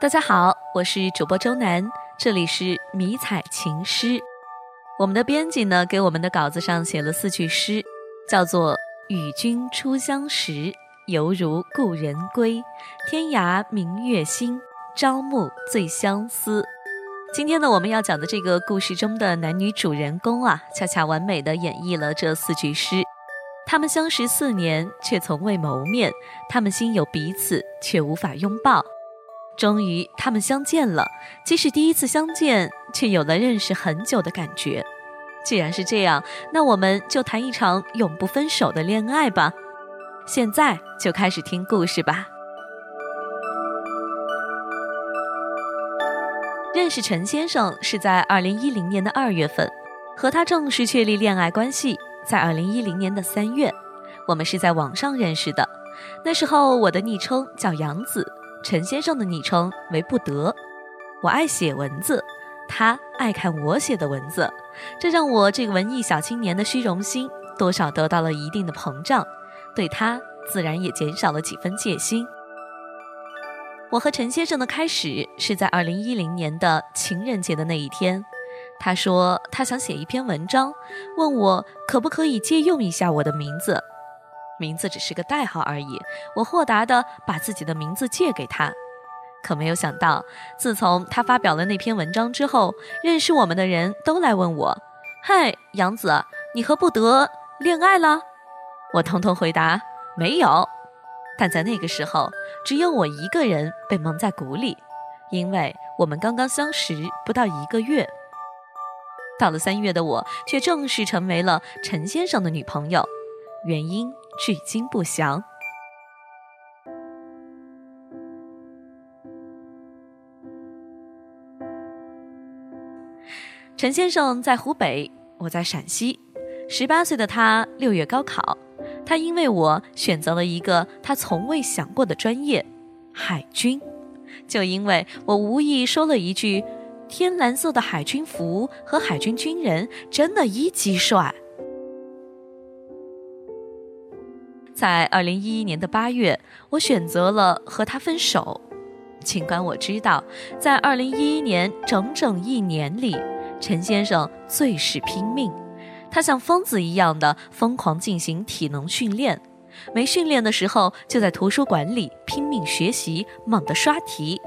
大家好，我是主播周南，这里是迷彩情诗。我们的编辑呢，给我们的稿子上写了四句诗，叫做“与君初相识，犹如故人归。天涯明月心，朝暮最相思。”今天呢，我们要讲的这个故事中的男女主人公啊，恰恰完美的演绎了这四句诗。他们相识四年，却从未谋面；他们心有彼此，却无法拥抱。终于，他们相见了。即使第一次相见，却有了认识很久的感觉。既然是这样，那我们就谈一场永不分手的恋爱吧。现在就开始听故事吧。认识陈先生是在二零一零年的二月份，和他正式确立恋爱关系在二零一零年的三月。我们是在网上认识的，那时候我的昵称叫杨子。陈先生的昵称为不得，我爱写文字，他爱看我写的文字，这让我这个文艺小青年的虚荣心多少得到了一定的膨胀，对他自然也减少了几分戒心。我和陈先生的开始是在二零一零年的情人节的那一天，他说他想写一篇文章，问我可不可以借用一下我的名字。名字只是个代号而已，我豁达的把自己的名字借给他，可没有想到，自从他发表了那篇文章之后，认识我们的人都来问我：“嗨，杨子，你和不得恋爱了？”我通通回答没有。但在那个时候，只有我一个人被蒙在鼓里，因为我们刚刚相识不到一个月。到了三月的我，却正式成为了陈先生的女朋友，原因。至今不详。陈先生在湖北，我在陕西。十八岁的他六月高考，他因为我选择了一个他从未想过的专业——海军。就因为我无意说了一句：“天蓝色的海军服和海军军人真的一级帅。”在二零一一年的八月，我选择了和他分手。尽管我知道，在二零一一年整整一年里，陈先生最是拼命，他像疯子一样的疯狂进行体能训练，没训练的时候就在图书馆里拼命学习，猛地刷题。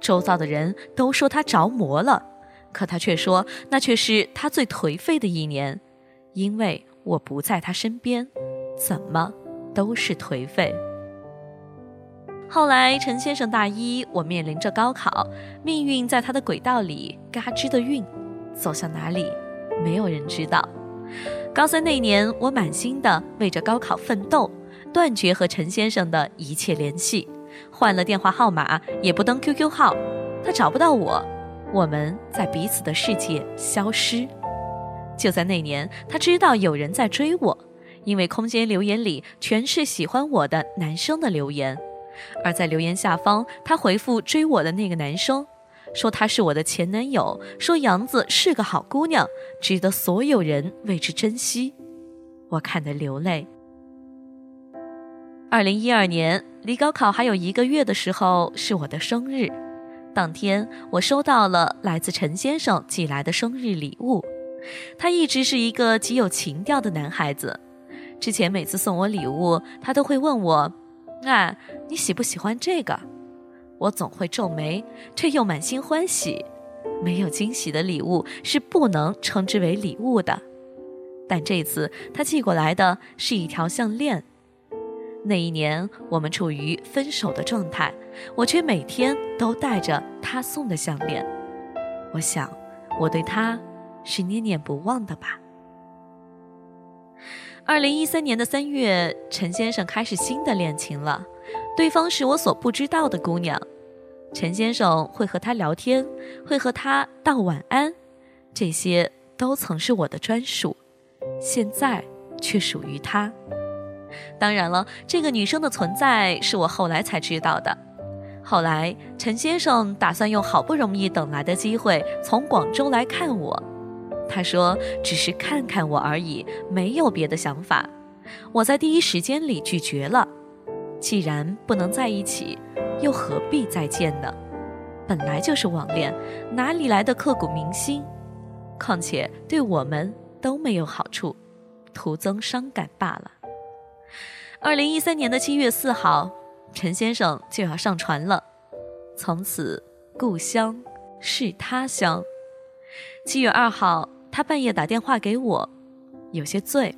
周遭的人都说他着魔了，可他却说那却是他最颓废的一年，因为我不在他身边，怎么？都是颓废。后来，陈先生大一，我面临着高考，命运在他的轨道里嘎吱的运，走向哪里，没有人知道。高三那年，我满心的为着高考奋斗，断绝和陈先生的一切联系，换了电话号码，也不登 QQ 号，他找不到我，我们在彼此的世界消失。就在那年，他知道有人在追我。因为空间留言里全是喜欢我的男生的留言，而在留言下方，他回复追我的那个男生，说他是我的前男友，说杨子是个好姑娘，值得所有人为之珍惜。我看得流泪。二零一二年离高考还有一个月的时候，是我的生日，当天我收到了来自陈先生寄来的生日礼物。他一直是一个极有情调的男孩子。之前每次送我礼物，他都会问我：“啊，你喜不喜欢这个？”我总会皱眉，却又满心欢喜。没有惊喜的礼物是不能称之为礼物的。但这次他寄过来的是一条项链。那一年我们处于分手的状态，我却每天都戴着他送的项链。我想，我对他是念念不忘的吧。二零一三年的三月，陈先生开始新的恋情了，对方是我所不知道的姑娘。陈先生会和她聊天，会和她道晚安，这些都曾是我的专属，现在却属于他。当然了，这个女生的存在是我后来才知道的。后来，陈先生打算用好不容易等来的机会从广州来看我。他说：“只是看看我而已，没有别的想法。”我在第一时间里拒绝了。既然不能在一起，又何必再见呢？本来就是网恋，哪里来的刻骨铭心？况且对我们都没有好处，徒增伤感罢了。二零一三年的七月四号，陈先生就要上船了，从此故乡是他乡。七月二号，他半夜打电话给我，有些醉。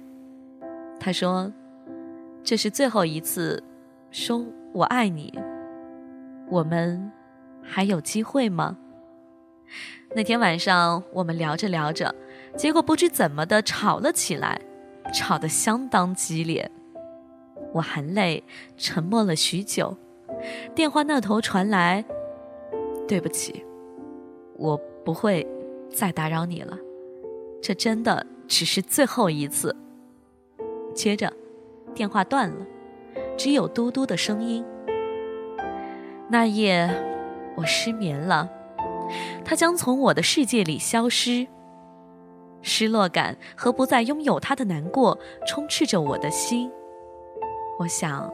他说：“这是最后一次说我爱你，我们还有机会吗？”那天晚上，我们聊着聊着，结果不知怎么的吵了起来，吵得相当激烈。我含泪沉默了许久，电话那头传来：“对不起，我不会再打扰你了，这真的只是最后一次。”接着，电话断了，只有嘟嘟的声音。那夜，我失眠了。他将从我的世界里消失，失落感和不再拥有他的难过充斥着我的心。我想，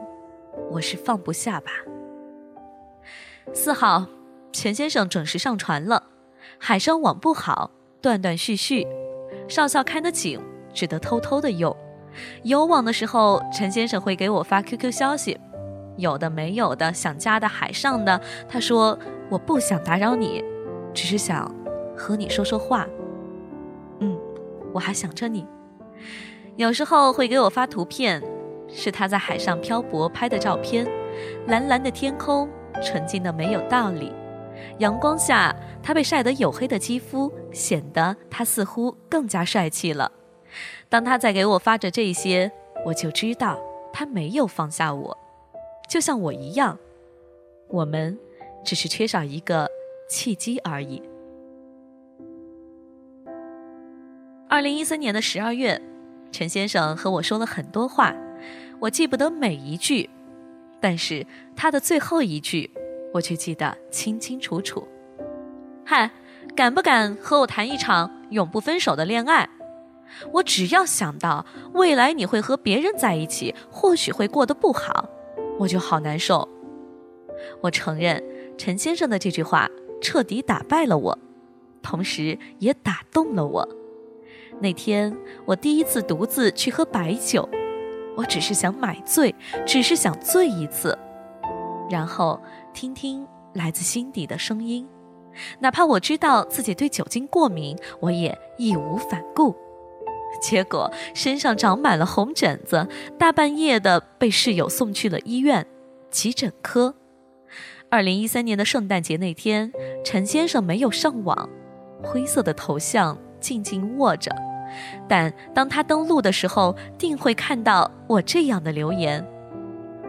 我是放不下吧。四号，钱先生准时上船了。海上网不好，断断续续，少校看得紧，只得偷偷的用。有网的时候，陈先生会给我发 QQ 消息，有的没有的，想加的、海上的。他说：“我不想打扰你。”只是想和你说说话，嗯，我还想着你。有时候会给我发图片，是他在海上漂泊拍的照片，蓝蓝的天空，纯净的没有道理。阳光下，他被晒得黝黑的肌肤显得他似乎更加帅气了。当他在给我发着这些，我就知道他没有放下我，就像我一样。我们只是缺少一个。契机而已。二零一三年的十二月，陈先生和我说了很多话，我记不得每一句，但是他的最后一句，我却记得清清楚楚。嗨，敢不敢和我谈一场永不分手的恋爱？我只要想到未来你会和别人在一起，或许会过得不好，我就好难受。我承认，陈先生的这句话。彻底打败了我，同时也打动了我。那天我第一次独自去喝白酒，我只是想买醉，只是想醉一次，然后听听来自心底的声音。哪怕我知道自己对酒精过敏，我也义无反顾。结果身上长满了红疹子，大半夜的被室友送去了医院急诊科。二零一三年的圣诞节那天，陈先生没有上网，灰色的头像静静握着。但当他登录的时候，定会看到我这样的留言：“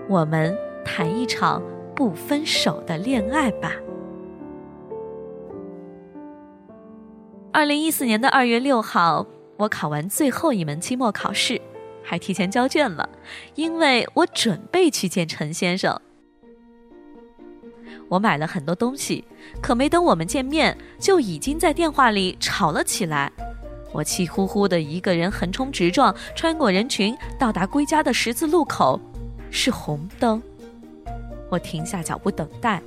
我们谈一场不分手的恋爱吧。”二零一四年的二月六号，我考完最后一门期末考试，还提前交卷了，因为我准备去见陈先生。我买了很多东西，可没等我们见面，就已经在电话里吵了起来。我气呼呼的一个人横冲直撞，穿过人群，到达归家的十字路口，是红灯。我停下脚步等待。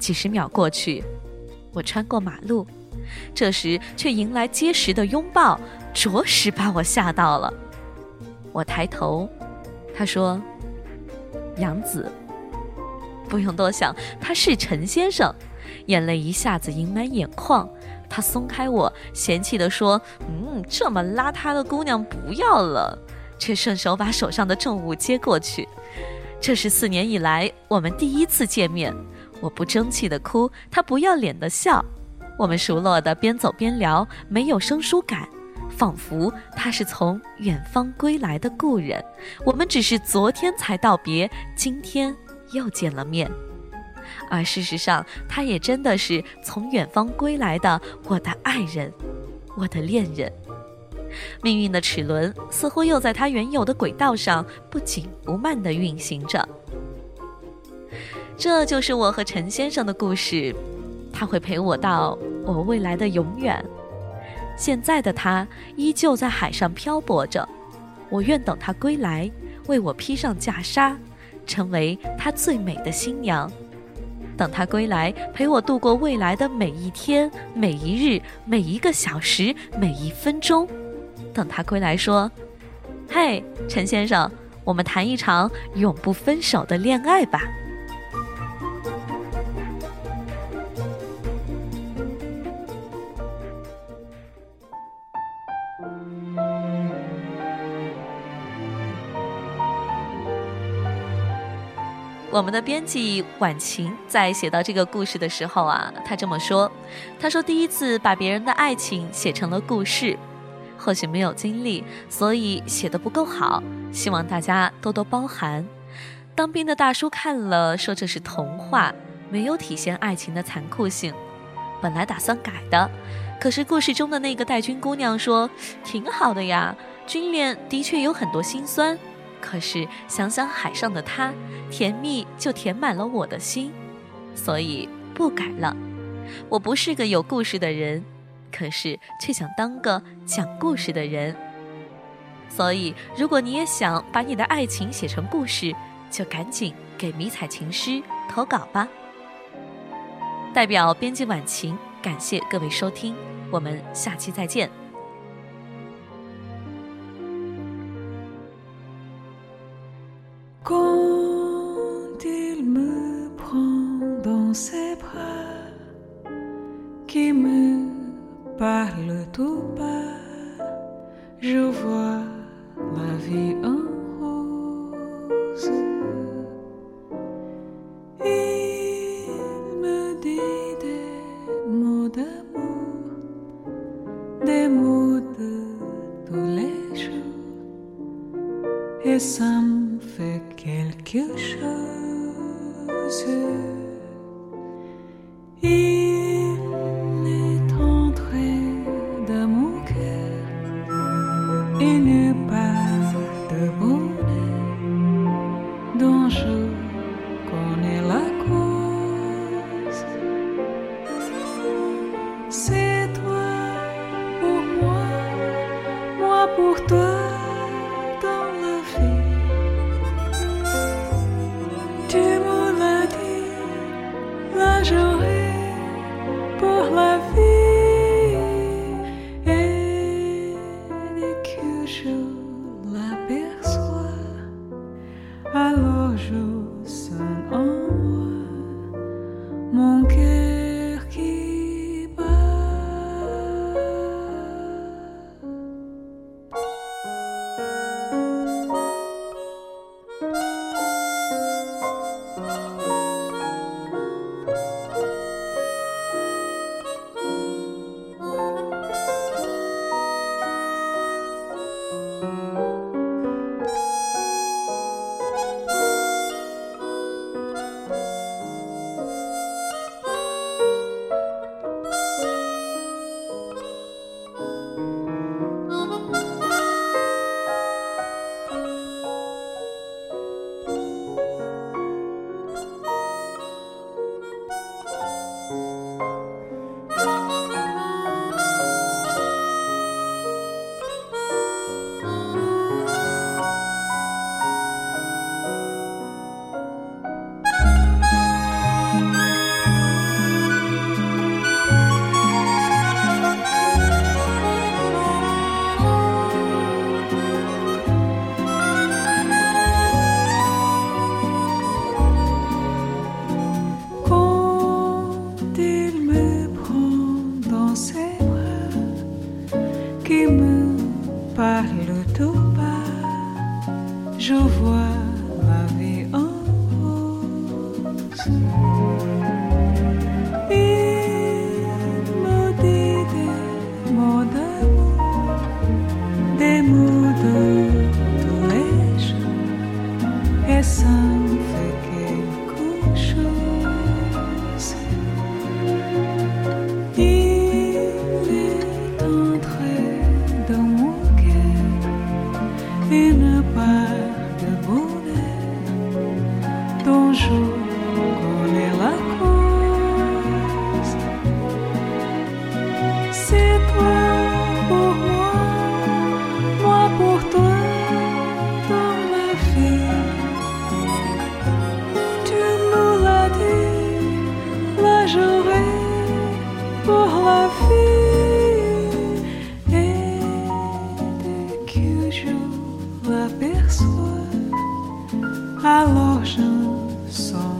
几十秒过去，我穿过马路，这时却迎来结实的拥抱，着实把我吓到了。我抬头，他说：“杨子。”不用多想，他是陈先生，眼泪一下子盈满眼眶。他松开我，嫌弃地说：“嗯，这么邋遢的姑娘不要了。”却顺手把手上的重物接过去。这是四年以来我们第一次见面，我不争气的哭，他不要脸的笑。我们熟络的边走边聊，没有生疏感，仿佛他是从远方归来的故人，我们只是昨天才道别，今天。又见了面，而事实上，他也真的是从远方归来的我的爱人，我的恋人。命运的齿轮似乎又在他原有的轨道上不紧不慢地运行着。这就是我和陈先生的故事，他会陪我到我未来的永远。现在的他依旧在海上漂泊着，我愿等他归来，为我披上袈裟。成为他最美的新娘。等他归来，陪我度过未来的每一天、每一日、每一个小时、每一分钟。等他归来，说：“嘿，陈先生，我们谈一场永不分手的恋爱吧。”我们的编辑婉晴在写到这个故事的时候啊，她这么说：“她说第一次把别人的爱情写成了故事，或许没有经历，所以写的不够好，希望大家多多包涵。”当兵的大叔看了说：“这是童话，没有体现爱情的残酷性。”本来打算改的，可是故事中的那个带军姑娘说：“挺好的呀，军恋的确有很多心酸。”可是想想海上的他，甜蜜就填满了我的心，所以不改了。我不是个有故事的人，可是却想当个讲故事的人。所以，如果你也想把你的爱情写成故事，就赶紧给迷彩情诗投稿吧。代表编辑晚晴，感谢各位收听，我们下期再见。coração. Il me dit des mots d'amour, des mots de dorée, et ça me fait quelque chose. Il est entré dans mon cœur, et ne pas de ton jour. a loja só.